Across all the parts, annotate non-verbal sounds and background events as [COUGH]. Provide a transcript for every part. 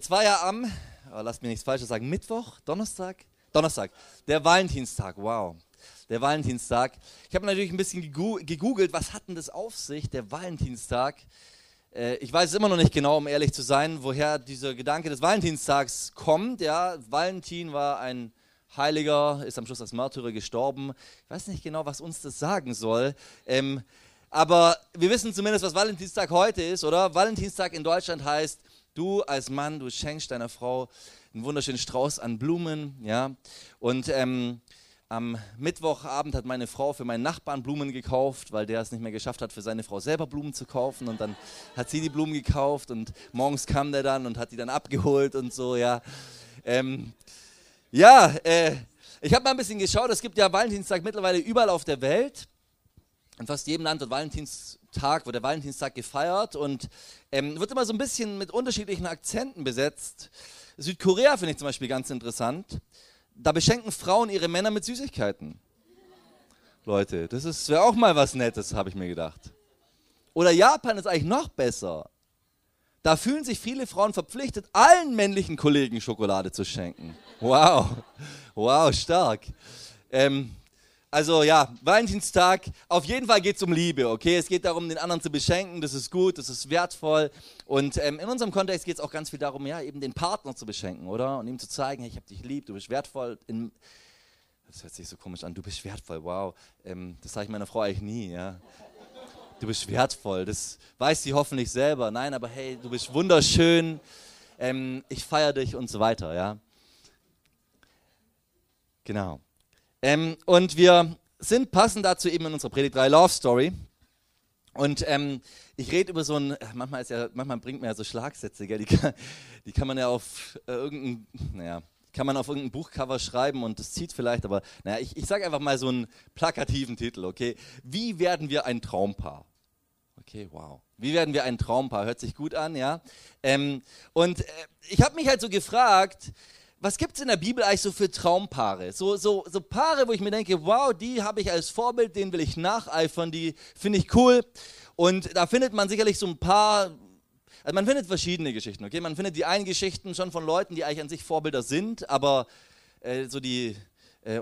Jetzt war ja am, oh, lasst mich nichts Falsches sagen, Mittwoch, Donnerstag? Donnerstag, der Valentinstag, wow. Der Valentinstag. Ich habe natürlich ein bisschen gegoogelt, was hat denn das auf sich, der Valentinstag? Äh, ich weiß es immer noch nicht genau, um ehrlich zu sein, woher dieser Gedanke des Valentinstags kommt. Ja, Valentin war ein Heiliger, ist am Schluss als Märtyrer gestorben. Ich weiß nicht genau, was uns das sagen soll. Ähm, aber wir wissen zumindest, was Valentinstag heute ist, oder? Valentinstag in Deutschland heißt, du als Mann, du schenkst deiner Frau einen wunderschönen Strauß an Blumen, ja. Und ähm, am Mittwochabend hat meine Frau für meinen Nachbarn Blumen gekauft, weil der es nicht mehr geschafft hat, für seine Frau selber Blumen zu kaufen. Und dann hat sie die Blumen gekauft und morgens kam der dann und hat die dann abgeholt und so, ja. Ähm, ja, äh, ich habe mal ein bisschen geschaut, es gibt ja Valentinstag mittlerweile überall auf der Welt. In fast jedem Land wird Valentinstag, wird der Valentinstag gefeiert und ähm, wird immer so ein bisschen mit unterschiedlichen Akzenten besetzt. Südkorea finde ich zum Beispiel ganz interessant. Da beschenken Frauen ihre Männer mit Süßigkeiten. Leute, das wäre auch mal was Nettes, habe ich mir gedacht. Oder Japan ist eigentlich noch besser. Da fühlen sich viele Frauen verpflichtet, allen männlichen Kollegen Schokolade zu schenken. Wow, wow, stark. Ähm, also ja, Valentinstag, auf jeden Fall geht es um Liebe, okay? Es geht darum, den anderen zu beschenken, das ist gut, das ist wertvoll. Und ähm, in unserem Kontext geht es auch ganz viel darum, ja, eben den Partner zu beschenken, oder? Und ihm zu zeigen, hey, ich habe dich lieb, du bist wertvoll. In, das hört sich so komisch an, du bist wertvoll, wow. Ähm, das sage ich meiner Frau eigentlich nie, ja du bist wertvoll. Das weiß sie hoffentlich selber. Nein, aber hey, du bist wunderschön. Ähm, ich feiere dich und so weiter, ja. Genau. Ähm, und wir sind passend dazu eben in unserer Predigt 3 Love Story. Und ähm, ich rede über so ein, manchmal, ja, manchmal bringt man ja so Schlagsätze, gell? Die, kann, die kann man ja auf äh, irgendein, naja, kann man auf irgendein Buchcover schreiben und das zieht vielleicht, aber naja, ich, ich sage einfach mal so einen plakativen Titel, okay? Wie werden wir ein Traumpaar? Okay, wow. Wie werden wir ein Traumpaar? Hört sich gut an, ja? Ähm, und äh, ich habe mich halt so gefragt, was gibt es in der Bibel eigentlich so für Traumpaare? So, so, so Paare, wo ich mir denke, wow, die habe ich als Vorbild, denen will ich nacheifern, die finde ich cool. Und da findet man sicherlich so ein paar, also man findet verschiedene Geschichten, okay? Man findet die einen Geschichten schon von Leuten, die eigentlich an sich Vorbilder sind, aber äh, so die, äh,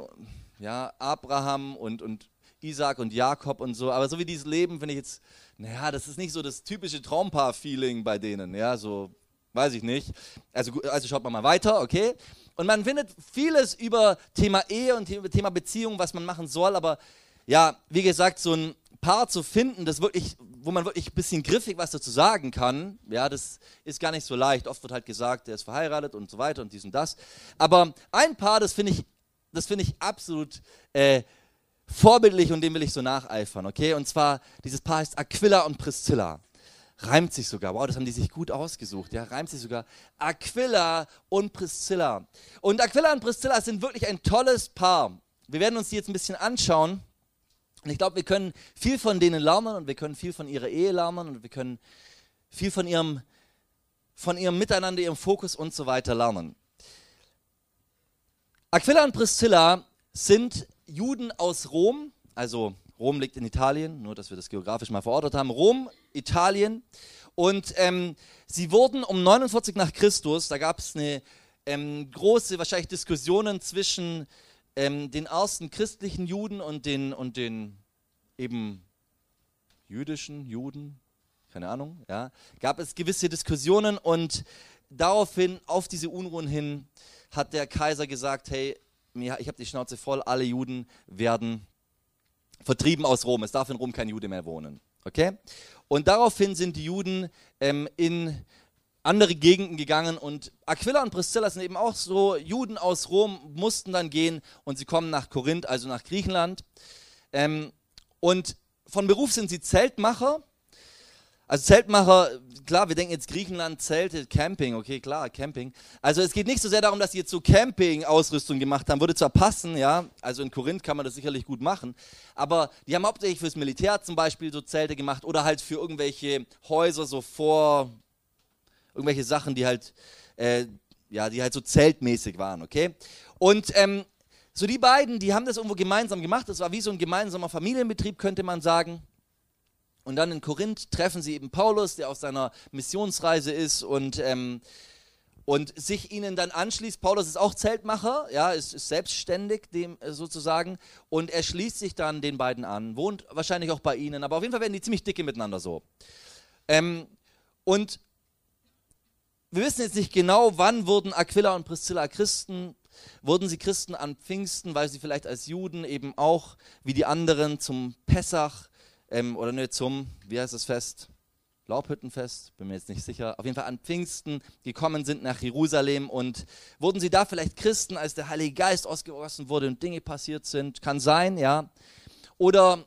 ja, Abraham und, und Isaac und Jakob und so, aber so wie dieses Leben finde ich jetzt naja, das ist nicht so das typische Traumpaar-Feeling bei denen, ja, so, weiß ich nicht. Also, also schaut man mal weiter, okay? Und man findet vieles über Thema Ehe und Thema Beziehung, was man machen soll, aber ja, wie gesagt, so ein Paar zu finden, das wirklich, wo man wirklich ein bisschen griffig was dazu sagen kann, ja, das ist gar nicht so leicht. Oft wird halt gesagt, der ist verheiratet und so weiter und dies und das. Aber ein Paar, das finde ich, das finde ich absolut äh, vorbildlich und dem will ich so nacheifern, okay? Und zwar, dieses Paar heißt Aquila und Priscilla. Reimt sich sogar. Wow, das haben die sich gut ausgesucht. Ja, reimt sich sogar. Aquila und Priscilla. Und Aquila und Priscilla sind wirklich ein tolles Paar. Wir werden uns die jetzt ein bisschen anschauen. Und ich glaube, wir können viel von denen lernen und wir können viel von ihrer Ehe lernen und wir können viel von ihrem, von ihrem Miteinander, ihrem Fokus und so weiter lernen. Aquila und Priscilla sind Juden aus Rom, also Rom liegt in Italien, nur dass wir das geografisch mal verortet haben, Rom, Italien. Und ähm, sie wurden um 49 nach Christus, da gab es eine ähm, große, wahrscheinlich Diskussionen zwischen ähm, den ersten christlichen Juden und den, und den eben jüdischen Juden, keine Ahnung, ja, gab es gewisse Diskussionen und daraufhin, auf diese Unruhen hin, hat der Kaiser gesagt, hey, ich habe die Schnauze voll, alle Juden werden vertrieben aus Rom. Es darf in Rom kein Jude mehr wohnen. Okay? Und daraufhin sind die Juden ähm, in andere Gegenden gegangen und Aquila und Priscilla sind eben auch so, Juden aus Rom mussten dann gehen und sie kommen nach Korinth, also nach Griechenland. Ähm, und von Beruf sind sie Zeltmacher also Zeltmacher, klar, wir denken jetzt Griechenland, Zelte, Camping, okay, klar, Camping. Also es geht nicht so sehr darum, dass sie jetzt so Camping-Ausrüstung gemacht haben, würde zwar passen, ja, also in Korinth kann man das sicherlich gut machen, aber die haben hauptsächlich fürs Militär zum Beispiel so Zelte gemacht oder halt für irgendwelche Häuser so vor, irgendwelche Sachen, die halt, äh, ja, die halt so zeltmäßig waren, okay. Und ähm, so die beiden, die haben das irgendwo gemeinsam gemacht, das war wie so ein gemeinsamer Familienbetrieb, könnte man sagen. Und dann in Korinth treffen sie eben Paulus, der auf seiner Missionsreise ist und, ähm, und sich ihnen dann anschließt. Paulus ist auch Zeltmacher, ja, ist, ist selbstständig dem äh, sozusagen und er schließt sich dann den beiden an, wohnt wahrscheinlich auch bei ihnen, aber auf jeden Fall werden die ziemlich dicke miteinander so. Ähm, und wir wissen jetzt nicht genau, wann wurden Aquila und Priscilla Christen. Wurden sie Christen an Pfingsten, weil sie vielleicht als Juden eben auch wie die anderen zum Pessach ähm, oder ne, zum, wie heißt das Fest? Laubhüttenfest, bin mir jetzt nicht sicher, auf jeden Fall an Pfingsten gekommen sind nach Jerusalem und wurden sie da vielleicht Christen, als der Heilige Geist ausgegossen wurde und Dinge passiert sind? Kann sein, ja. Oder,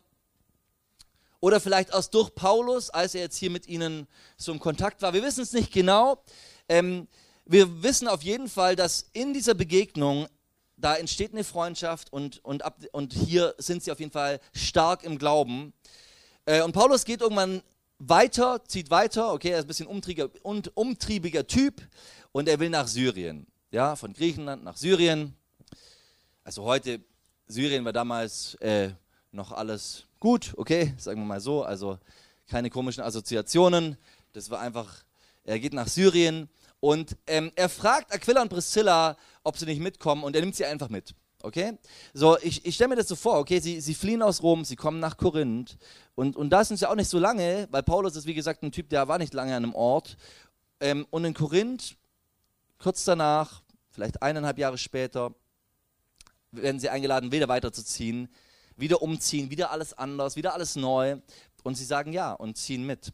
oder vielleicht erst durch Paulus, als er jetzt hier mit ihnen so im Kontakt war. Wir wissen es nicht genau. Ähm, wir wissen auf jeden Fall, dass in dieser Begegnung da entsteht eine Freundschaft und, und, ab, und hier sind sie auf jeden Fall stark im Glauben. Äh, und Paulus geht irgendwann weiter, zieht weiter, okay, er ist ein bisschen umtriebiger, umtriebiger Typ und er will nach Syrien. Ja, von Griechenland nach Syrien. Also heute, Syrien war damals äh, noch alles gut, okay, sagen wir mal so, also keine komischen Assoziationen. Das war einfach, er geht nach Syrien und ähm, er fragt Aquila und Priscilla, ob sie nicht mitkommen und er nimmt sie einfach mit. Okay? So, ich, ich stelle mir das so vor, okay, sie, sie fliehen aus Rom, sie kommen nach Korinth und, und da sind sie auch nicht so lange, weil Paulus ist wie gesagt ein Typ, der war nicht lange an einem Ort. Ähm, und in Korinth, kurz danach, vielleicht eineinhalb Jahre später, werden sie eingeladen, wieder weiterzuziehen, wieder umziehen, wieder alles anders, wieder alles neu. Und sie sagen ja und ziehen mit.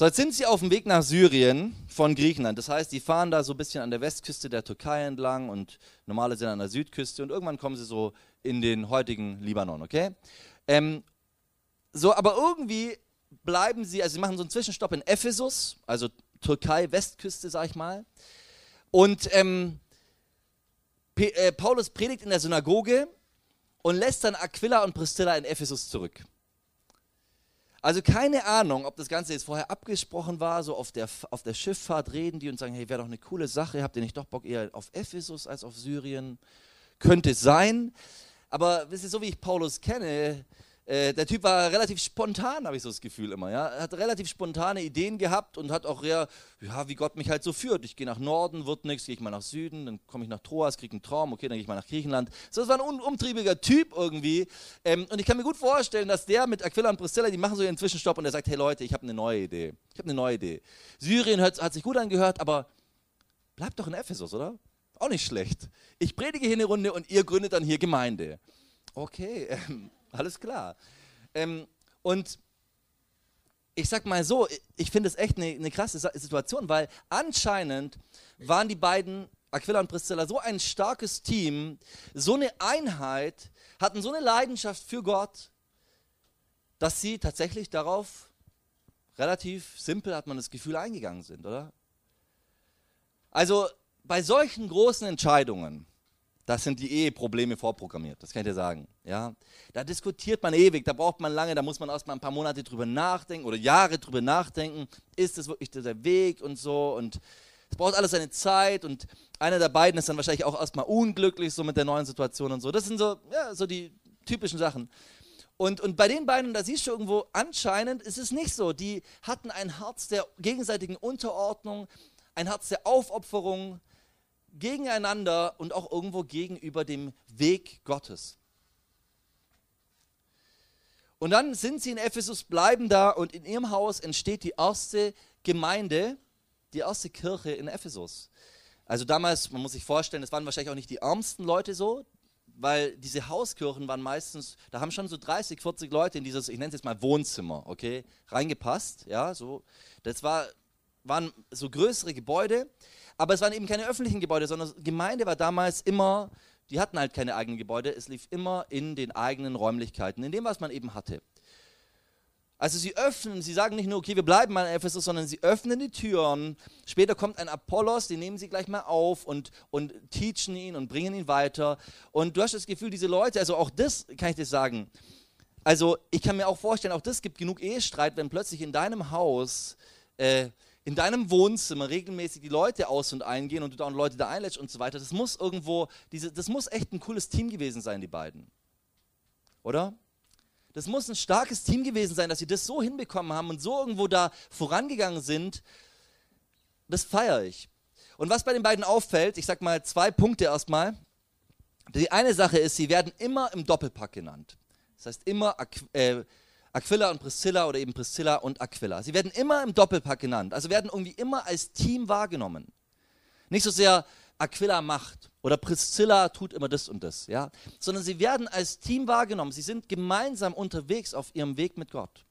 So, jetzt sind sie auf dem Weg nach Syrien von Griechenland. Das heißt, die fahren da so ein bisschen an der Westküste der Türkei entlang und normale sind an der Südküste und irgendwann kommen sie so in den heutigen Libanon, okay? Ähm, so, aber irgendwie bleiben sie, also sie machen so einen Zwischenstopp in Ephesus, also Türkei, Westküste, sag ich mal. Und ähm, äh, Paulus predigt in der Synagoge und lässt dann Aquila und Priscilla in Ephesus zurück. Also keine Ahnung, ob das Ganze jetzt vorher abgesprochen war, so auf der, auf der Schifffahrt reden die und sagen, hey, wäre doch eine coole Sache, habt ihr nicht doch Bock eher auf Ephesus als auf Syrien? Könnte sein. Aber wisst ihr, so wie ich Paulus kenne, äh, der Typ war relativ spontan, habe ich so das Gefühl immer. Ja? Er hat relativ spontane Ideen gehabt und hat auch eher, ja, wie Gott mich halt so führt. Ich gehe nach Norden, wird nichts, gehe ich mal nach Süden, dann komme ich nach Troas, kriege einen Traum, okay, dann gehe ich mal nach Griechenland. So, das war ein un umtriebiger Typ irgendwie. Ähm, und ich kann mir gut vorstellen, dass der mit Aquila und Priscilla, die machen so ihren Zwischenstopp und der sagt, hey Leute, ich habe eine neue Idee. Ich habe eine neue Idee. Syrien hat, hat sich gut angehört, aber bleibt doch in Ephesus, oder? Auch nicht schlecht. Ich predige hier eine Runde und ihr gründet dann hier Gemeinde. Okay, [LAUGHS] ähm, alles klar. Ähm, und ich sag mal so, ich finde es echt eine, eine krasse Situation, weil anscheinend waren die beiden, Aquila und Priscilla, so ein starkes Team, so eine Einheit, hatten so eine Leidenschaft für Gott, dass sie tatsächlich darauf relativ simpel, hat man das Gefühl, eingegangen sind, oder? Also bei solchen großen Entscheidungen, das sind die Eheprobleme vorprogrammiert, das kann ich dir sagen. Ja? Da diskutiert man ewig, da braucht man lange, da muss man erst mal ein paar Monate drüber nachdenken oder Jahre drüber nachdenken, ist das wirklich der Weg und so und es braucht alles seine Zeit und einer der beiden ist dann wahrscheinlich auch erstmal unglücklich so mit der neuen Situation und so. Das sind so, ja, so die typischen Sachen. Und, und bei den beiden, da siehst du irgendwo, anscheinend ist es nicht so. Die hatten ein Herz der gegenseitigen Unterordnung, ein Herz der Aufopferung, gegeneinander und auch irgendwo gegenüber dem Weg Gottes. Und dann sind sie in Ephesus, bleiben da und in ihrem Haus entsteht die erste Gemeinde, die erste Kirche in Ephesus. Also damals, man muss sich vorstellen, es waren wahrscheinlich auch nicht die ärmsten Leute so, weil diese Hauskirchen waren meistens, da haben schon so 30, 40 Leute in dieses, ich nenne es jetzt mal Wohnzimmer, okay, reingepasst, ja, so. Das war, waren so größere Gebäude aber es waren eben keine öffentlichen Gebäude, sondern Gemeinde war damals immer, die hatten halt keine eigenen Gebäude, es lief immer in den eigenen Räumlichkeiten, in dem, was man eben hatte. Also sie öffnen, sie sagen nicht nur, okay, wir bleiben mal in Ephesus, sondern sie öffnen die Türen. Später kommt ein Apollos, den nehmen sie gleich mal auf und, und teachen ihn und bringen ihn weiter. Und du hast das Gefühl, diese Leute, also auch das kann ich dir sagen, also ich kann mir auch vorstellen, auch das gibt genug Ehestreit, wenn plötzlich in deinem Haus äh, in deinem Wohnzimmer regelmäßig die Leute aus und eingehen und du dann Leute da einlädst und so weiter. Das muss irgendwo, diese, das muss echt ein cooles Team gewesen sein, die beiden. Oder? Das muss ein starkes Team gewesen sein, dass sie das so hinbekommen haben und so irgendwo da vorangegangen sind, das feiere ich. Und was bei den beiden auffällt, ich sag mal zwei Punkte erstmal. Die eine Sache ist, sie werden immer im Doppelpack genannt. Das heißt immer äh, Aquila und Priscilla oder eben Priscilla und Aquila. Sie werden immer im Doppelpack genannt, also werden irgendwie immer als Team wahrgenommen. Nicht so sehr Aquila macht oder Priscilla tut immer das und das, ja, sondern sie werden als Team wahrgenommen. Sie sind gemeinsam unterwegs auf ihrem Weg mit Gott.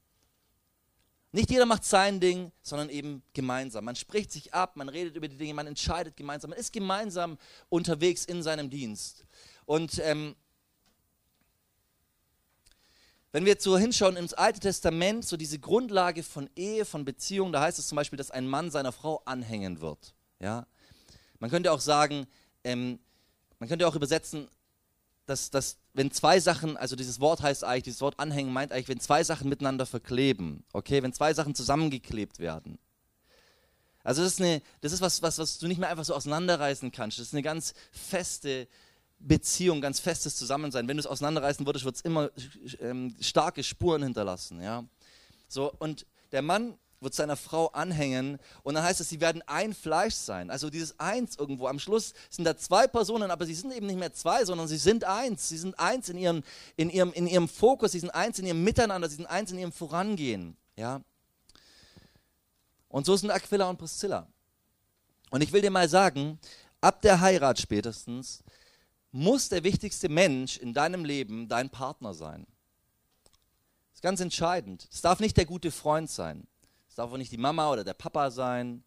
Nicht jeder macht sein Ding, sondern eben gemeinsam. Man spricht sich ab, man redet über die Dinge, man entscheidet gemeinsam, man ist gemeinsam unterwegs in seinem Dienst. Und ähm, wenn wir jetzt so hinschauen ins Alte Testament, so diese Grundlage von Ehe, von Beziehung, da heißt es zum Beispiel, dass ein Mann seiner Frau anhängen wird. Ja? Man könnte auch sagen, ähm, man könnte auch übersetzen, dass, dass wenn zwei Sachen, also dieses Wort heißt eigentlich, dieses Wort anhängen meint eigentlich, wenn zwei Sachen miteinander verkleben, okay, wenn zwei Sachen zusammengeklebt werden. Also das ist, eine, das ist was, was, was du nicht mehr einfach so auseinanderreißen kannst. Das ist eine ganz feste Beziehung, ganz festes Zusammensein. Wenn du es auseinanderreißen würdest, wird es immer ähm, starke Spuren hinterlassen. Ja? So, und der Mann wird seiner Frau anhängen und dann heißt es, sie werden ein Fleisch sein. Also dieses Eins irgendwo. Am Schluss sind da zwei Personen, aber sie sind eben nicht mehr zwei, sondern sie sind eins. Sie sind eins in ihrem, in ihrem, in ihrem Fokus, sie sind eins in ihrem Miteinander, sie sind eins in ihrem Vorangehen. Ja? Und so sind Aquila und Priscilla. Und ich will dir mal sagen, ab der Heirat spätestens muss der wichtigste Mensch in deinem Leben dein Partner sein. Das ist ganz entscheidend. Es darf nicht der gute Freund sein. Es darf auch nicht die Mama oder der Papa sein.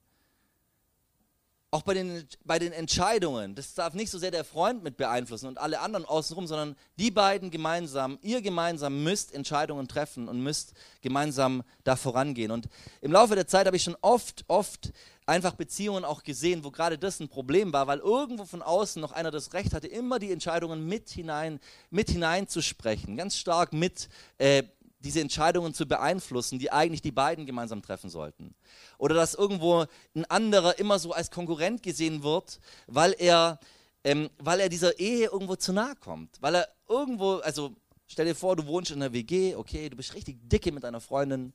Auch bei den, bei den Entscheidungen, das darf nicht so sehr der Freund mit beeinflussen und alle anderen außenrum, sondern die beiden gemeinsam, ihr gemeinsam müsst Entscheidungen treffen und müsst gemeinsam da vorangehen. Und im Laufe der Zeit habe ich schon oft, oft einfach Beziehungen auch gesehen, wo gerade das ein Problem war, weil irgendwo von außen noch einer das Recht hatte, immer die Entscheidungen mit hinein, mit hineinzusprechen, ganz stark mit äh, diese Entscheidungen zu beeinflussen, die eigentlich die beiden gemeinsam treffen sollten. Oder dass irgendwo ein anderer immer so als Konkurrent gesehen wird, weil er, ähm, weil er dieser Ehe irgendwo zu nahe kommt. Weil er irgendwo, also stell dir vor, du wohnst in einer WG, okay, du bist richtig dicke mit deiner Freundin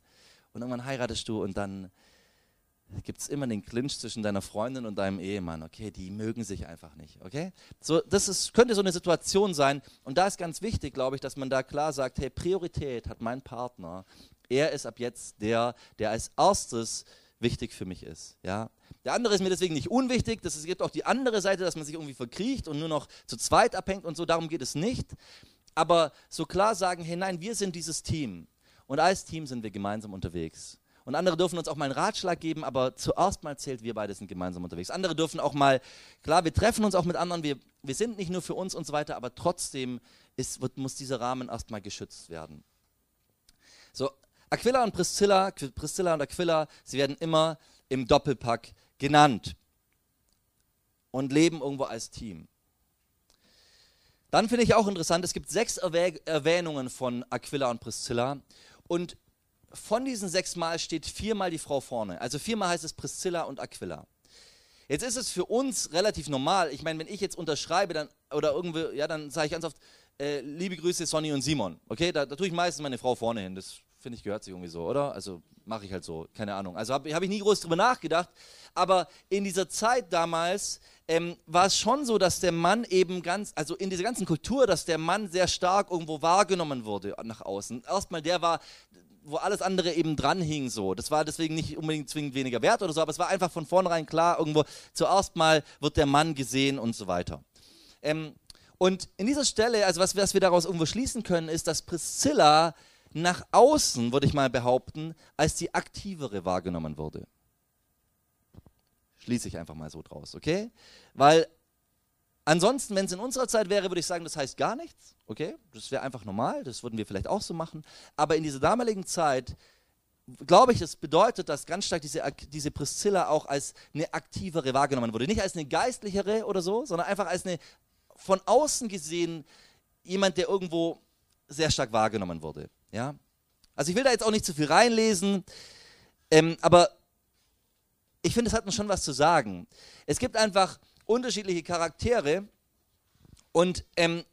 und irgendwann heiratest du und dann gibt es immer den Clinch zwischen deiner Freundin und deinem Ehemann. Okay, die mögen sich einfach nicht. Okay, so das ist, könnte so eine Situation sein. Und da ist ganz wichtig, glaube ich, dass man da klar sagt: Hey, Priorität hat mein Partner. Er ist ab jetzt der, der als erstes wichtig für mich ist. Ja, der andere ist mir deswegen nicht unwichtig. Das, es gibt auch die andere Seite, dass man sich irgendwie verkriecht und nur noch zu zweit abhängt und so. Darum geht es nicht. Aber so klar sagen: Hey, nein, wir sind dieses Team. Und als Team sind wir gemeinsam unterwegs. Und andere dürfen uns auch mal einen Ratschlag geben, aber zuerst mal zählt, wir beide sind gemeinsam unterwegs. Andere dürfen auch mal, klar, wir treffen uns auch mit anderen, wir, wir sind nicht nur für uns und so weiter, aber trotzdem ist, wird, muss dieser Rahmen erstmal geschützt werden. So, Aquila und Priscilla, Priscilla und Aquila, sie werden immer im Doppelpack genannt und leben irgendwo als Team. Dann finde ich auch interessant, es gibt sechs Erwähnungen von Aquila und Priscilla und von diesen sechs Mal steht viermal die Frau vorne. Also viermal heißt es Priscilla und Aquila. Jetzt ist es für uns relativ normal. Ich meine, wenn ich jetzt unterschreibe, dann oder irgendwie, ja, dann sage ich ganz oft, äh, liebe Grüße Sonny und Simon. Okay, da, da tue ich meistens meine Frau vorne hin. Das finde ich gehört sich irgendwie so, oder? Also mache ich halt so, keine Ahnung. Also habe hab ich nie groß drüber nachgedacht. Aber in dieser Zeit damals ähm, war es schon so, dass der Mann eben ganz, also in dieser ganzen Kultur, dass der Mann sehr stark irgendwo wahrgenommen wurde nach außen. Erstmal der war, wo alles andere eben dran hing so. Das war deswegen nicht unbedingt zwingend weniger wert oder so, aber es war einfach von vornherein klar, irgendwo zuerst mal wird der Mann gesehen und so weiter. Ähm, und in dieser Stelle, also was, was wir daraus irgendwo schließen können, ist, dass Priscilla nach außen, würde ich mal behaupten, als die aktivere wahrgenommen wurde. Schließe ich einfach mal so draus, okay? Weil Ansonsten, wenn es in unserer Zeit wäre, würde ich sagen, das heißt gar nichts. Okay, das wäre einfach normal, das würden wir vielleicht auch so machen. Aber in dieser damaligen Zeit, glaube ich, das bedeutet, dass ganz stark diese, diese Priscilla auch als eine aktivere wahrgenommen wurde. Nicht als eine geistlichere oder so, sondern einfach als eine von außen gesehen jemand, der irgendwo sehr stark wahrgenommen wurde. Ja? Also ich will da jetzt auch nicht zu viel reinlesen, ähm, aber ich finde, es hat uns schon was zu sagen. Es gibt einfach unterschiedliche Charaktere und ähm,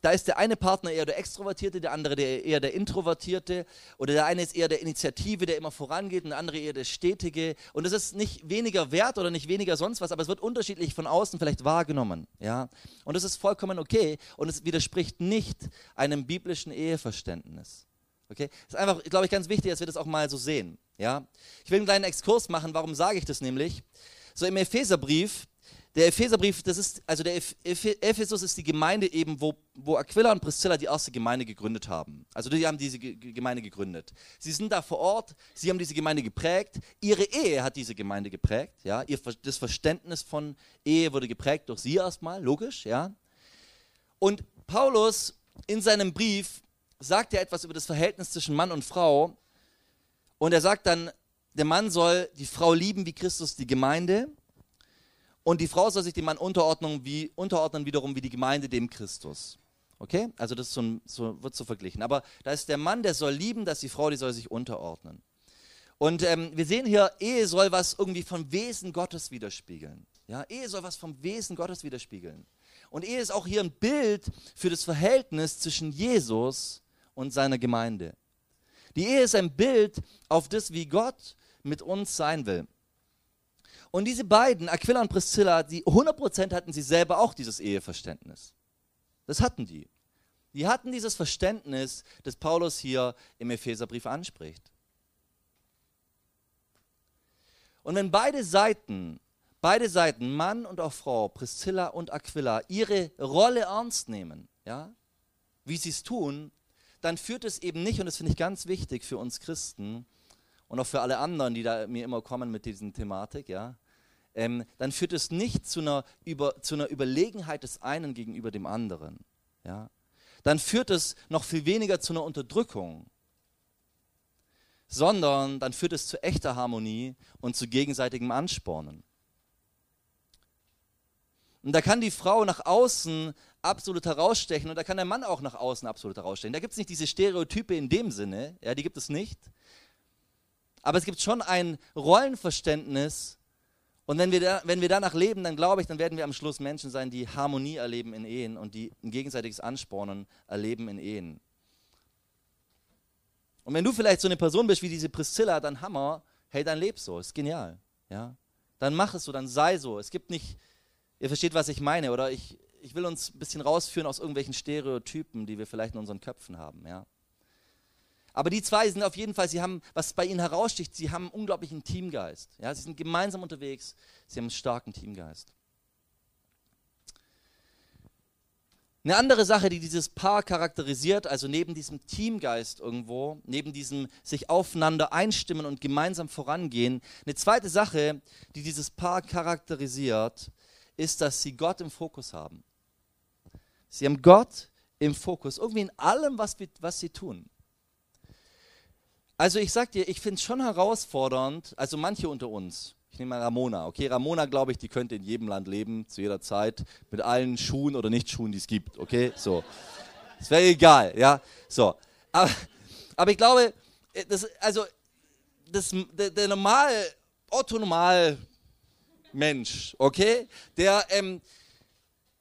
da ist der eine Partner eher der Extrovertierte, der andere der, eher der Introvertierte oder der eine ist eher der Initiative, der immer vorangeht und der andere eher der Stetige. Und das ist nicht weniger wert oder nicht weniger sonst was, aber es wird unterschiedlich von außen vielleicht wahrgenommen. Ja? Und das ist vollkommen okay und es widerspricht nicht einem biblischen Eheverständnis. Okay? Ist einfach, glaube ich, ganz wichtig, dass wir das auch mal so sehen. Ja? Ich will einen kleinen Exkurs machen, warum sage ich das nämlich? So im Epheserbrief, der Epheserbrief, das ist, also der Ephesus ist die Gemeinde eben, wo, wo Aquila und Priscilla die erste Gemeinde gegründet haben. Also die haben diese Gemeinde gegründet. Sie sind da vor Ort, sie haben diese Gemeinde geprägt. Ihre Ehe hat diese Gemeinde geprägt. Ja? Ihr, das Verständnis von Ehe wurde geprägt durch sie erstmal, logisch. Ja? Und Paulus in seinem Brief sagt er etwas über das Verhältnis zwischen Mann und Frau. Und er sagt dann, der Mann soll die Frau lieben wie Christus die Gemeinde und die Frau soll sich dem Mann unterordnen, wie, unterordnen wiederum wie die Gemeinde dem Christus. Okay? Also das so, so, wird so verglichen. Aber da ist der Mann, der soll lieben, dass die Frau, die soll sich unterordnen. Und ähm, wir sehen hier, Ehe soll was irgendwie vom Wesen Gottes widerspiegeln. Ja, Ehe soll was vom Wesen Gottes widerspiegeln. Und Ehe ist auch hier ein Bild für das Verhältnis zwischen Jesus und seiner Gemeinde. Die Ehe ist ein Bild auf das, wie Gott mit uns sein will. Und diese beiden, Aquila und Priscilla, die 100% hatten sie selber auch dieses Eheverständnis. Das hatten die. Die hatten dieses Verständnis, das Paulus hier im Epheserbrief anspricht. Und wenn beide Seiten, beide Seiten, Mann und auch Frau, Priscilla und Aquila, ihre Rolle ernst nehmen, ja, wie sie es tun, dann führt es eben nicht, und das finde ich ganz wichtig für uns Christen und auch für alle anderen, die da mir immer kommen mit diesen Thematik, ja, ähm, dann führt es nicht zu einer, über, zu einer Überlegenheit des einen gegenüber dem anderen. Ja? Dann führt es noch viel weniger zu einer Unterdrückung, sondern dann führt es zu echter Harmonie und zu gegenseitigem Anspornen. Und da kann die Frau nach außen absolut herausstechen und da kann der Mann auch nach außen absolut herausstechen. Da gibt es nicht diese Stereotype in dem Sinne, ja, die gibt es nicht. Aber es gibt schon ein Rollenverständnis, und wenn wir, da, wenn wir danach leben, dann glaube ich, dann werden wir am Schluss Menschen sein, die Harmonie erleben in Ehen und die ein gegenseitiges Anspornen erleben in Ehen. Und wenn du vielleicht so eine Person bist wie diese Priscilla, dann Hammer, hey, dann leb so, ist genial. Ja? Dann mach es so, dann sei so. Es gibt nicht, ihr versteht, was ich meine, oder ich, ich will uns ein bisschen rausführen aus irgendwelchen Stereotypen, die wir vielleicht in unseren Köpfen haben. Ja? Aber die zwei sind auf jeden Fall, sie haben, was bei ihnen heraussticht, sie haben einen unglaublichen Teamgeist. Ja, sie sind gemeinsam unterwegs, sie haben einen starken Teamgeist. Eine andere Sache, die dieses Paar charakterisiert, also neben diesem Teamgeist irgendwo, neben diesem sich aufeinander einstimmen und gemeinsam vorangehen, eine zweite Sache, die dieses Paar charakterisiert, ist, dass sie Gott im Fokus haben. Sie haben Gott im Fokus, irgendwie in allem, was, was sie tun. Also ich sag dir, ich finde es schon herausfordernd, also manche unter uns, ich nehme mal Ramona, okay, Ramona glaube ich, die könnte in jedem Land leben, zu jeder Zeit, mit allen Schuhen oder Nicht-Schuhen, die es gibt, okay, so. Es wäre egal, ja, so. Aber, aber ich glaube, äh, das, also das, der, der normal, Otto-Normal Mensch, okay, der, ähm,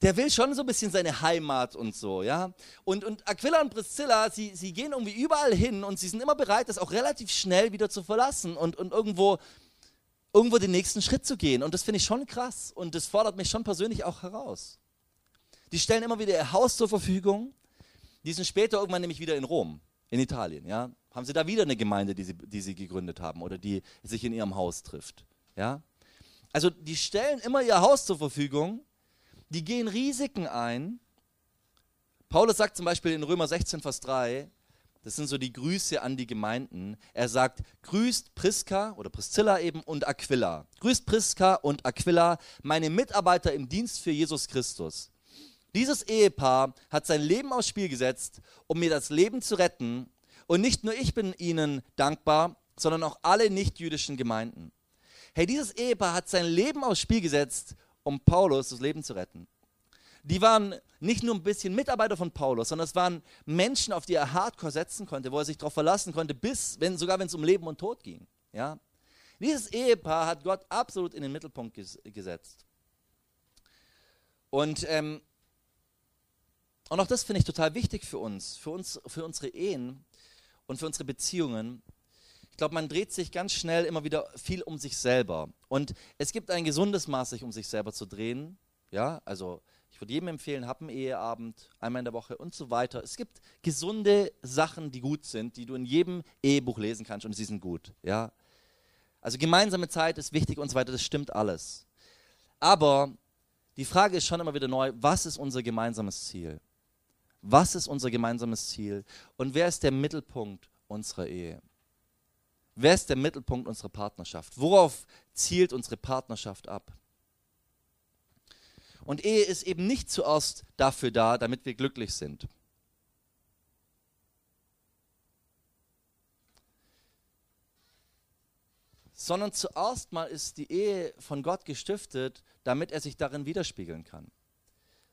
der will schon so ein bisschen seine Heimat und so, ja. Und, und Aquila und Priscilla, sie, sie gehen irgendwie überall hin und sie sind immer bereit, das auch relativ schnell wieder zu verlassen und, und irgendwo, irgendwo den nächsten Schritt zu gehen. Und das finde ich schon krass und das fordert mich schon persönlich auch heraus. Die stellen immer wieder ihr Haus zur Verfügung. Die sind später irgendwann nämlich wieder in Rom, in Italien, ja. Haben sie da wieder eine Gemeinde, die sie, die sie gegründet haben oder die sich in ihrem Haus trifft, ja. Also die stellen immer ihr Haus zur Verfügung die gehen Risiken ein. Paulus sagt zum Beispiel in Römer 16, Vers 3, das sind so die Grüße an die Gemeinden. Er sagt, grüßt Priska oder Priscilla eben und Aquila. Grüßt Priska und Aquila, meine Mitarbeiter im Dienst für Jesus Christus. Dieses Ehepaar hat sein Leben aufs Spiel gesetzt, um mir das Leben zu retten. Und nicht nur ich bin ihnen dankbar, sondern auch alle nichtjüdischen Gemeinden. Hey, dieses Ehepaar hat sein Leben aufs Spiel gesetzt, um Paulus das Leben zu retten. Die waren nicht nur ein bisschen Mitarbeiter von Paulus, sondern es waren Menschen, auf die er hardcore setzen konnte, wo er sich darauf verlassen konnte, bis, wenn, sogar wenn es um Leben und Tod ging. Ja? Dieses Ehepaar hat Gott absolut in den Mittelpunkt ges gesetzt. Und ähm, und auch das finde ich total wichtig für uns, für uns, für unsere Ehen und für unsere Beziehungen. Ich glaube, man dreht sich ganz schnell immer wieder viel um sich selber. Und es gibt ein gesundes Maß, sich um sich selber zu drehen. Ja, also ich würde jedem empfehlen, hab einen Eheabend, einmal in der Woche und so weiter. Es gibt gesunde Sachen, die gut sind, die du in jedem Ehebuch lesen kannst und sie sind gut. Ja, also gemeinsame Zeit ist wichtig und so weiter, das stimmt alles. Aber die Frage ist schon immer wieder neu, was ist unser gemeinsames Ziel? Was ist unser gemeinsames Ziel? Und wer ist der Mittelpunkt unserer Ehe? Wer ist der Mittelpunkt unserer Partnerschaft? Worauf zielt unsere Partnerschaft ab? Und Ehe ist eben nicht zuerst dafür da, damit wir glücklich sind. Sondern zuerst mal ist die Ehe von Gott gestiftet, damit er sich darin widerspiegeln kann.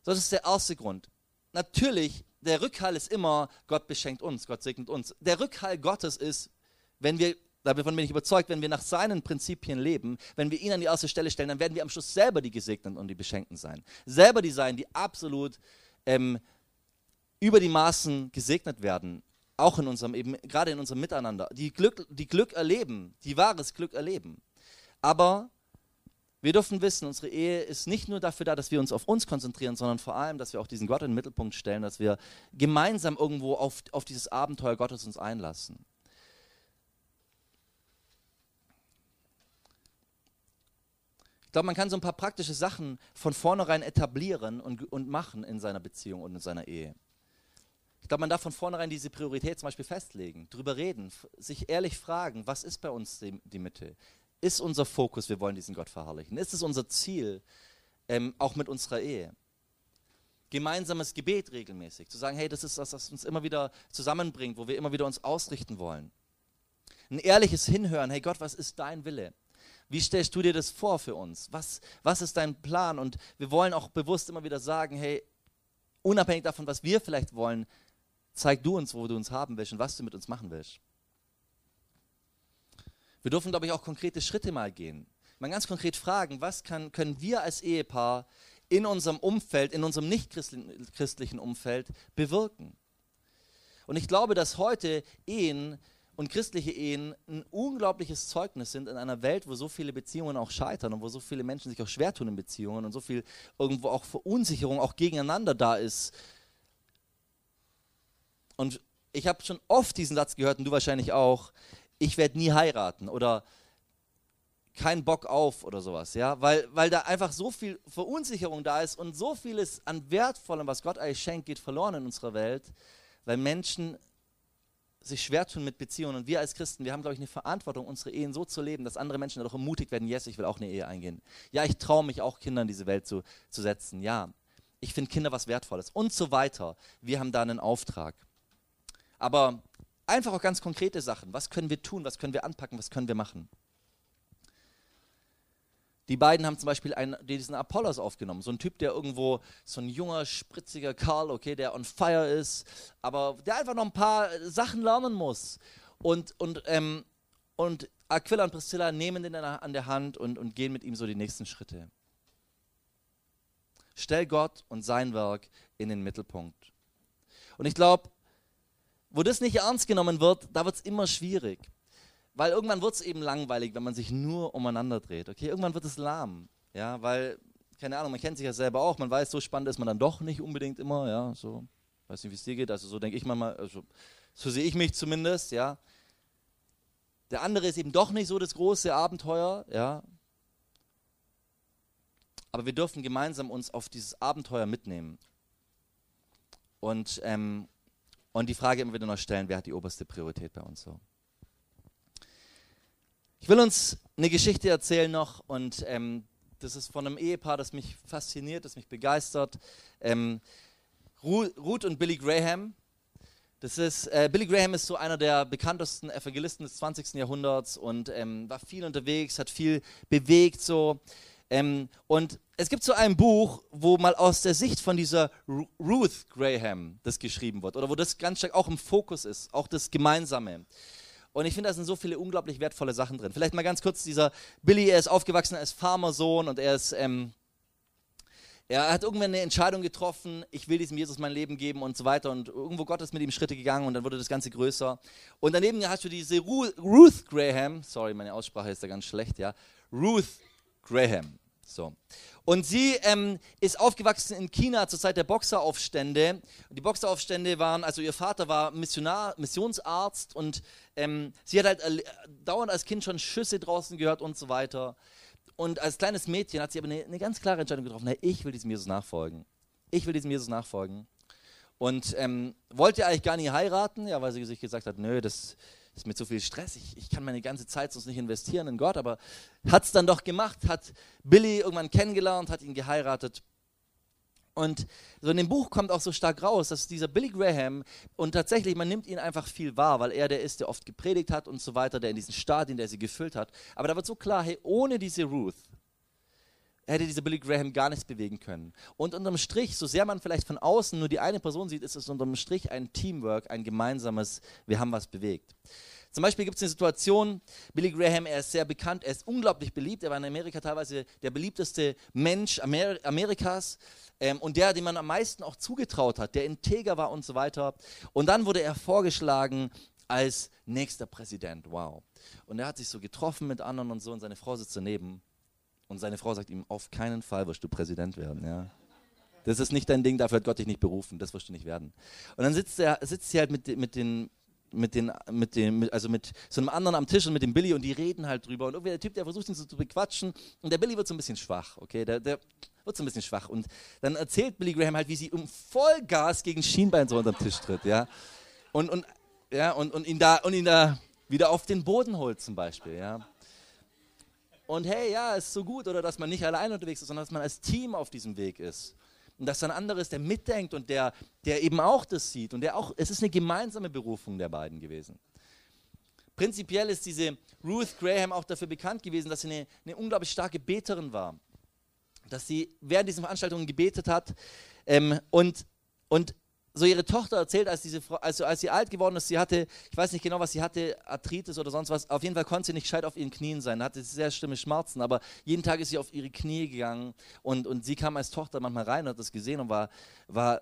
Das ist der erste Grund natürlich, der Rückhall ist immer, Gott beschenkt uns, Gott segnet uns. Der Rückhall Gottes ist, wenn wir, davon bin ich überzeugt, wenn wir nach seinen Prinzipien leben, wenn wir ihn an die erste Stelle stellen, dann werden wir am Schluss selber die Gesegneten und die Beschenkten sein. Selber die sein, die absolut ähm, über die Maßen gesegnet werden. Auch in unserem, eben gerade in unserem Miteinander. Die Glück, die Glück erleben, die wahres Glück erleben. Aber wir dürfen wissen, unsere Ehe ist nicht nur dafür da, dass wir uns auf uns konzentrieren, sondern vor allem, dass wir auch diesen Gott in den Mittelpunkt stellen, dass wir gemeinsam irgendwo auf, auf dieses Abenteuer Gottes uns einlassen. Ich glaube, man kann so ein paar praktische Sachen von vornherein etablieren und, und machen in seiner Beziehung und in seiner Ehe. Ich glaube, man darf von vornherein diese Priorität zum Beispiel festlegen, drüber reden, sich ehrlich fragen, was ist bei uns die, die Mitte? ist unser Fokus, wir wollen diesen Gott verherrlichen? Ist es unser Ziel, ähm, auch mit unserer Ehe? Gemeinsames Gebet regelmäßig, zu sagen, hey, das ist das, was uns immer wieder zusammenbringt, wo wir immer wieder uns ausrichten wollen. Ein ehrliches Hinhören, hey Gott, was ist dein Wille? Wie stellst du dir das vor für uns? Was, was ist dein Plan? Und wir wollen auch bewusst immer wieder sagen, hey, unabhängig davon, was wir vielleicht wollen, zeig du uns, wo du uns haben willst und was du mit uns machen willst. Wir dürfen, glaube ich, auch konkrete Schritte mal gehen. Mal ganz konkret fragen, was kann, können wir als Ehepaar in unserem Umfeld, in unserem nicht-christlichen Umfeld bewirken? Und ich glaube, dass heute Ehen und christliche Ehen ein unglaubliches Zeugnis sind in einer Welt, wo so viele Beziehungen auch scheitern und wo so viele Menschen sich auch schwer tun in Beziehungen und so viel irgendwo auch Verunsicherung auch gegeneinander da ist. Und ich habe schon oft diesen Satz gehört und du wahrscheinlich auch, ich werde nie heiraten oder kein Bock auf oder sowas, ja, weil, weil da einfach so viel Verunsicherung da ist und so vieles an Wertvollem, was Gott eigentlich schenkt, geht verloren in unserer Welt, weil Menschen sich schwer tun mit Beziehungen und wir als Christen, wir haben, glaube ich, eine Verantwortung, unsere Ehen so zu leben, dass andere Menschen dadurch ermutigt werden, yes, ich will auch eine Ehe eingehen. Ja, ich traue mich auch, Kinder in diese Welt zu, zu setzen. Ja, ich finde Kinder was Wertvolles und so weiter. Wir haben da einen Auftrag. Aber Einfach auch ganz konkrete Sachen. Was können wir tun? Was können wir anpacken? Was können wir machen? Die beiden haben zum Beispiel einen, diesen Apollos aufgenommen. So ein Typ, der irgendwo, so ein junger, spritziger Karl, okay, der on fire ist, aber der einfach noch ein paar Sachen lernen muss. Und, und, ähm, und Aquila und Priscilla nehmen den an der Hand und, und gehen mit ihm so die nächsten Schritte. Stell Gott und sein Werk in den Mittelpunkt. Und ich glaube, wo das nicht ernst genommen wird, da wird es immer schwierig. Weil irgendwann wird es eben langweilig, wenn man sich nur umeinander dreht. Okay, irgendwann wird es lahm. Ja, weil, keine Ahnung, man kennt sich ja selber auch, man weiß, so spannend ist man dann doch nicht unbedingt immer, ja, so. Weiß nicht, wie es dir geht, also so denke ich manchmal, also, so sehe ich mich zumindest, ja. Der andere ist eben doch nicht so das große Abenteuer, ja. Aber wir dürfen gemeinsam uns auf dieses Abenteuer mitnehmen. Und ähm, und die Frage immer wieder noch stellen, wer hat die oberste Priorität bei uns so. Ich will uns eine Geschichte erzählen noch und ähm, das ist von einem Ehepaar, das mich fasziniert, das mich begeistert. Ähm, Ruth und Billy Graham. Das ist, äh, Billy Graham ist so einer der bekanntesten Evangelisten des 20. Jahrhunderts und ähm, war viel unterwegs, hat viel bewegt so. Ähm, und es gibt so ein Buch, wo mal aus der Sicht von dieser Ruth Graham das geschrieben wird oder wo das ganz stark auch im Fokus ist, auch das Gemeinsame. Und ich finde, da sind so viele unglaublich wertvolle Sachen drin. Vielleicht mal ganz kurz, dieser Billy, er ist aufgewachsen als Farmersohn und er ist, ähm, er hat irgendwann eine Entscheidung getroffen, ich will diesem Jesus mein Leben geben und so weiter. Und irgendwo Gott ist mit ihm Schritte gegangen und dann wurde das Ganze größer. Und daneben hast du diese Ruth Graham, sorry, meine Aussprache ist da ganz schlecht, ja. Ruth Graham. So. Und sie ähm, ist aufgewachsen in China zur Zeit der Boxeraufstände. Die Boxeraufstände waren, also ihr Vater war Missionar, Missionsarzt und ähm, sie hat halt äh, dauernd als Kind schon Schüsse draußen gehört und so weiter. Und als kleines Mädchen hat sie aber eine, eine ganz klare Entscheidung getroffen: hey, ich will diesem Jesus nachfolgen. Ich will diesem Jesus nachfolgen. Und ähm, wollte eigentlich gar nicht heiraten, ja, weil sie sich gesagt hat: Nö, das ist mir zu viel Stress, ich, ich kann meine ganze Zeit sonst nicht investieren in Gott. Aber hat es dann doch gemacht, hat Billy irgendwann kennengelernt, hat ihn geheiratet und so in dem Buch kommt auch so stark raus, dass dieser Billy Graham, und tatsächlich, man nimmt ihn einfach viel wahr, weil er der ist, der oft gepredigt hat und so weiter, der in diesen Stadien, der sie gefüllt hat. Aber da wird so klar, hey, ohne diese Ruth hätte dieser Billy Graham gar nichts bewegen können. Und unterm Strich, so sehr man vielleicht von außen nur die eine Person sieht, ist es unterm Strich ein Teamwork, ein gemeinsames, wir haben was bewegt. Zum Beispiel gibt es eine Situation, Billy Graham, er ist sehr bekannt, er ist unglaublich beliebt, er war in Amerika teilweise der beliebteste Mensch Amer Amerikas ähm, und der, dem man am meisten auch zugetraut hat, der integer war und so weiter. Und dann wurde er vorgeschlagen als nächster Präsident, wow. Und er hat sich so getroffen mit anderen und so und seine Frau sitzt daneben und seine Frau sagt ihm, auf keinen Fall wirst du Präsident werden, ja. Das ist nicht dein Ding, dafür hat Gott dich nicht berufen, das wirst du nicht werden. Und dann sitzt, er, sitzt sie halt mit, mit, den, mit den, mit dem, also mit so einem anderen am Tisch und mit dem Billy und die reden halt drüber. Und irgendwie der Typ, der versucht ihn so zu bequatschen und der Billy wird so ein bisschen schwach, okay? Der, der wird so ein bisschen schwach. Und dann erzählt Billy Graham halt, wie sie um Vollgas gegen Schienbein so unterm Tisch tritt, ja? Und, und, ja, und, und, ihn da, und ihn da wieder auf den Boden holt zum Beispiel, ja? Und hey, ja, ist so gut, oder dass man nicht allein unterwegs ist, sondern dass man als Team auf diesem Weg ist. Und dass ein anderer ist, der mitdenkt und der, der eben auch das sieht. Und der auch, es ist eine gemeinsame Berufung der beiden gewesen. Prinzipiell ist diese Ruth Graham auch dafür bekannt gewesen, dass sie eine, eine unglaublich starke Beterin war. Dass sie während dieser Veranstaltungen gebetet hat ähm, und, und so ihre Tochter erzählt, als, diese Frau, also als sie alt geworden ist, sie hatte, ich weiß nicht genau, was sie hatte, Arthritis oder sonst was, auf jeden Fall konnte sie nicht gescheit auf ihren Knien sein, hatte sehr schlimme Schmerzen, aber jeden Tag ist sie auf ihre Knie gegangen und, und sie kam als Tochter manchmal rein und hat das gesehen und war, war,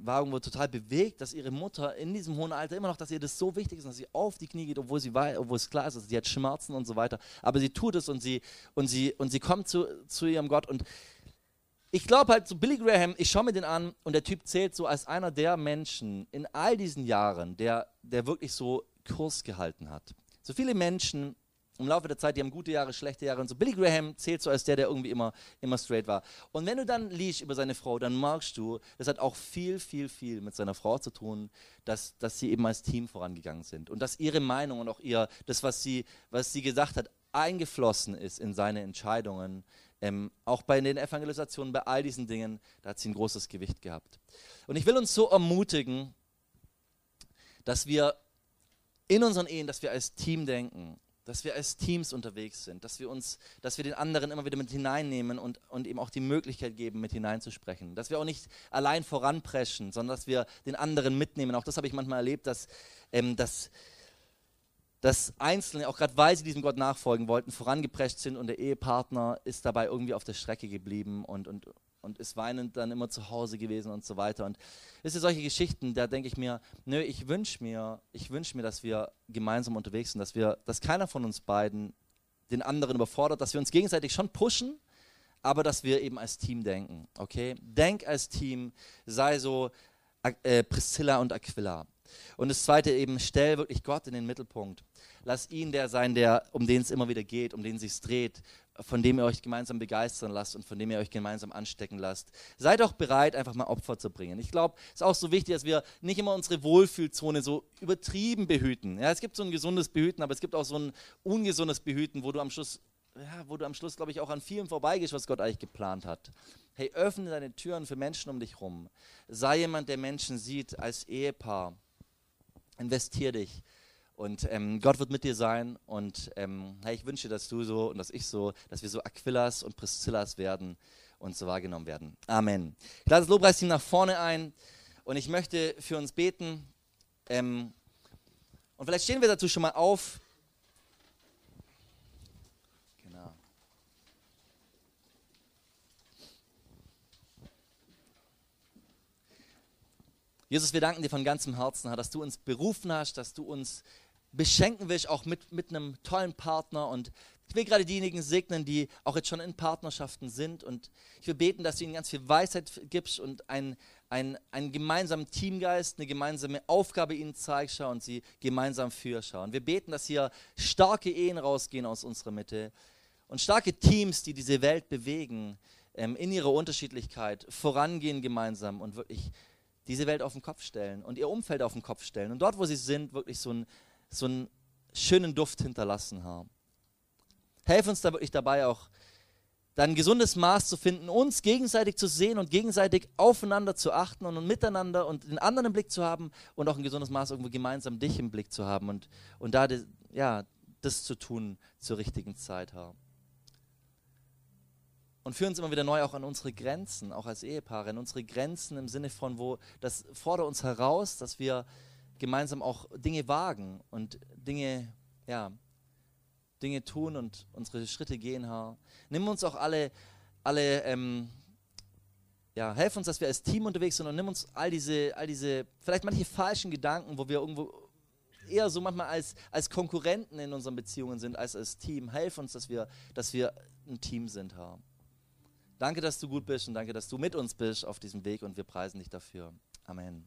war irgendwo total bewegt, dass ihre Mutter in diesem hohen Alter immer noch, dass ihr das so wichtig ist, dass sie auf die Knie geht, obwohl sie war, obwohl es klar ist, dass sie hat Schmerzen und so weiter, aber sie tut es und sie, und sie, und sie kommt zu, zu ihrem Gott und ich glaube halt, so Billy Graham, ich schaue mir den an und der Typ zählt so als einer der Menschen in all diesen Jahren, der, der wirklich so Kurs gehalten hat. So viele Menschen im Laufe der Zeit, die haben gute Jahre, schlechte Jahre und so. Billy Graham zählt so als der, der irgendwie immer, immer straight war. Und wenn du dann liest über seine Frau, dann merkst du, das hat auch viel, viel, viel mit seiner Frau zu tun, dass, dass sie eben als Team vorangegangen sind und dass ihre Meinung und auch ihr, das, was sie, was sie gesagt hat, eingeflossen ist in seine Entscheidungen, ähm, auch bei den Evangelisationen, bei all diesen Dingen, da hat sie ein großes Gewicht gehabt. Und ich will uns so ermutigen, dass wir in unseren Ehen, dass wir als Team denken, dass wir als Teams unterwegs sind, dass wir uns, dass wir den anderen immer wieder mit hineinnehmen und, und ihm auch die Möglichkeit geben, mit hineinzusprechen. Dass wir auch nicht allein voranpreschen, sondern dass wir den anderen mitnehmen. Auch das habe ich manchmal erlebt, dass, ähm, dass dass Einzelne, auch gerade weil sie diesem Gott nachfolgen wollten, vorangeprescht sind und der Ehepartner ist dabei irgendwie auf der Strecke geblieben und, und, und ist weinend dann immer zu Hause gewesen und so weiter. Und es sind solche Geschichten, da denke ich mir, nö, ich wünsche mir, ich mir, dass wir gemeinsam unterwegs sind, dass wir, dass keiner von uns beiden den anderen überfordert, dass wir uns gegenseitig schon pushen, aber dass wir eben als Team denken, okay? Denk als Team, sei so äh, Priscilla und Aquila. Und das zweite eben, stell wirklich Gott in den Mittelpunkt. Lass ihn der sein, der, um den es immer wieder geht, um den sich dreht, von dem ihr euch gemeinsam begeistern lasst und von dem ihr euch gemeinsam anstecken lasst. Seid auch bereit, einfach mal Opfer zu bringen. Ich glaube, es ist auch so wichtig, dass wir nicht immer unsere Wohlfühlzone so übertrieben behüten. Ja, es gibt so ein gesundes Behüten, aber es gibt auch so ein ungesundes Behüten, wo du am Schluss ja, wo du am Schluss, glaube ich, auch an vielem vorbeigehst, was Gott eigentlich geplant hat. Hey, öffne deine Türen für Menschen um dich rum. Sei jemand, der Menschen sieht als Ehepaar. Investier dich. Und ähm, Gott wird mit dir sein. Und ähm, hey, ich wünsche, dass du so und dass ich so, dass wir so Aquillas und Priscillas werden und so wahrgenommen werden. Amen. Ich lade das Lobpreisteam nach vorne ein und ich möchte für uns beten. Ähm, und vielleicht stehen wir dazu schon mal auf. Genau. Jesus, wir danken dir von ganzem Herzen, dass du uns berufen hast, dass du uns beschenken willst, auch mit, mit einem tollen Partner. Und ich will gerade diejenigen segnen, die auch jetzt schon in Partnerschaften sind. Und ich will beten, dass du ihnen ganz viel Weisheit gibst und einen, einen, einen gemeinsamen Teamgeist, eine gemeinsame Aufgabe ihnen zeigst und sie gemeinsam führst. Und wir beten, dass hier starke Ehen rausgehen aus unserer Mitte und starke Teams, die diese Welt bewegen, ähm, in ihrer Unterschiedlichkeit vorangehen gemeinsam und wirklich diese Welt auf den Kopf stellen und ihr Umfeld auf den Kopf stellen und dort, wo sie sind, wirklich so, ein, so einen schönen Duft hinterlassen haben. Helf uns da wirklich dabei auch, dann ein gesundes Maß zu finden, uns gegenseitig zu sehen und gegenseitig aufeinander zu achten und miteinander und den anderen im Blick zu haben und auch ein gesundes Maß irgendwo gemeinsam dich im Blick zu haben und, und da ja, das zu tun zur richtigen Zeit haben und führen uns immer wieder neu auch an unsere Grenzen, auch als Ehepaare, an unsere Grenzen im Sinne von, wo das fordert uns heraus, dass wir gemeinsam auch Dinge wagen und Dinge, ja, Dinge tun und unsere Schritte gehen, Herr. Nimm uns auch alle, alle, ähm, ja, helf uns, dass wir als Team unterwegs sind und nimm uns all diese, all diese, vielleicht manche falschen Gedanken, wo wir irgendwo eher so manchmal als, als Konkurrenten in unseren Beziehungen sind, als als Team. Helf uns, dass wir, dass wir ein Team sind, Herr. Danke, dass du gut bist und danke, dass du mit uns bist auf diesem Weg und wir preisen dich dafür. Amen.